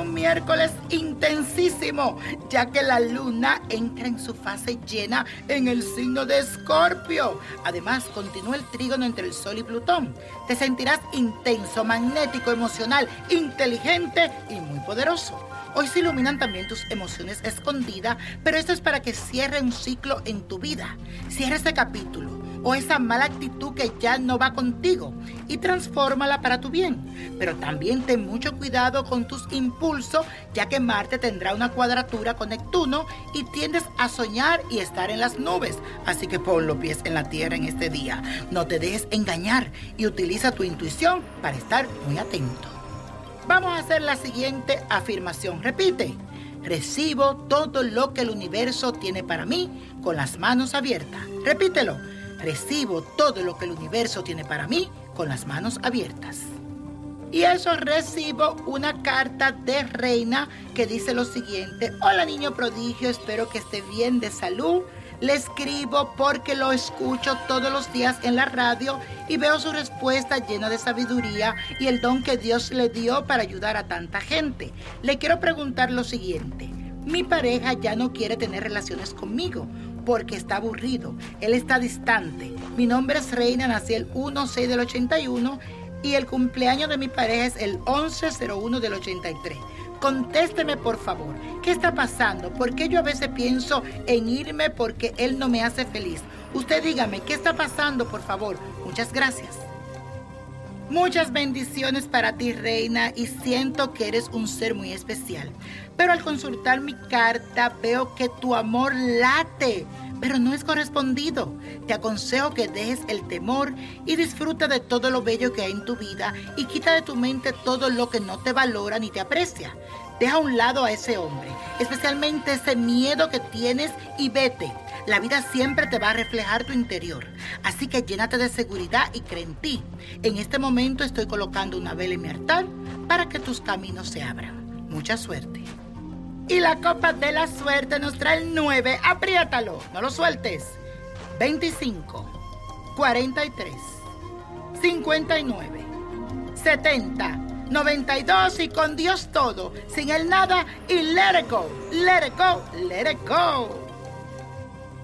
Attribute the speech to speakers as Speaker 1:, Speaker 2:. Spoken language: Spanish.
Speaker 1: Un miércoles intensísimo, ya que la luna entra en su fase llena en el signo de Escorpio. Además, continúa el trígono entre el Sol y Plutón. Te sentirás intenso, magnético, emocional, inteligente y muy poderoso. Hoy se iluminan también tus emociones escondidas, pero esto es para que cierre un ciclo en tu vida. Cierra este capítulo o esa mala actitud que ya no va contigo y transfórmala para tu bien. Pero también ten mucho cuidado con tus impulsos, ya que Marte tendrá una cuadratura con Neptuno y tiendes a soñar y estar en las nubes. Así que pon los pies en la tierra en este día. No te dejes engañar y utiliza tu intuición para estar muy atento. Vamos a hacer la siguiente afirmación. Repite. Recibo todo lo que el universo tiene para mí con las manos abiertas. Repítelo. Recibo todo lo que el universo tiene para mí con las manos abiertas. Y eso recibo una carta de reina que dice lo siguiente. Hola niño prodigio, espero que esté bien de salud. Le escribo porque lo escucho todos los días en la radio y veo su respuesta llena de sabiduría y el don que Dios le dio para ayudar a tanta gente. Le quiero preguntar lo siguiente. Mi pareja ya no quiere tener relaciones conmigo porque está aburrido. Él está distante. Mi nombre es Reina, nací el 1-6 del 81 y el cumpleaños de mi pareja es el 11-01 del 83. Contésteme por favor, ¿qué está pasando? ¿Por qué yo a veces pienso en irme porque él no me hace feliz? Usted dígame, ¿qué está pasando por favor? Muchas gracias. Muchas bendiciones para ti, reina, y siento que eres un ser muy especial. Pero al consultar mi carta veo que tu amor late, pero no es correspondido. Te aconsejo que dejes el temor y disfruta de todo lo bello que hay en tu vida y quita de tu mente todo lo que no te valora ni te aprecia. Deja a un lado a ese hombre, especialmente ese miedo que tienes y vete. La vida siempre te va a reflejar tu interior. Así que llénate de seguridad y cree en ti. En este momento estoy colocando una vela en para que tus caminos se abran. Mucha suerte. Y la copa de la suerte nos trae el 9. Apriétalo, no lo sueltes. 25, 43, 59, 70, 92 y con Dios todo, sin el nada y let it go, let it go, let it go.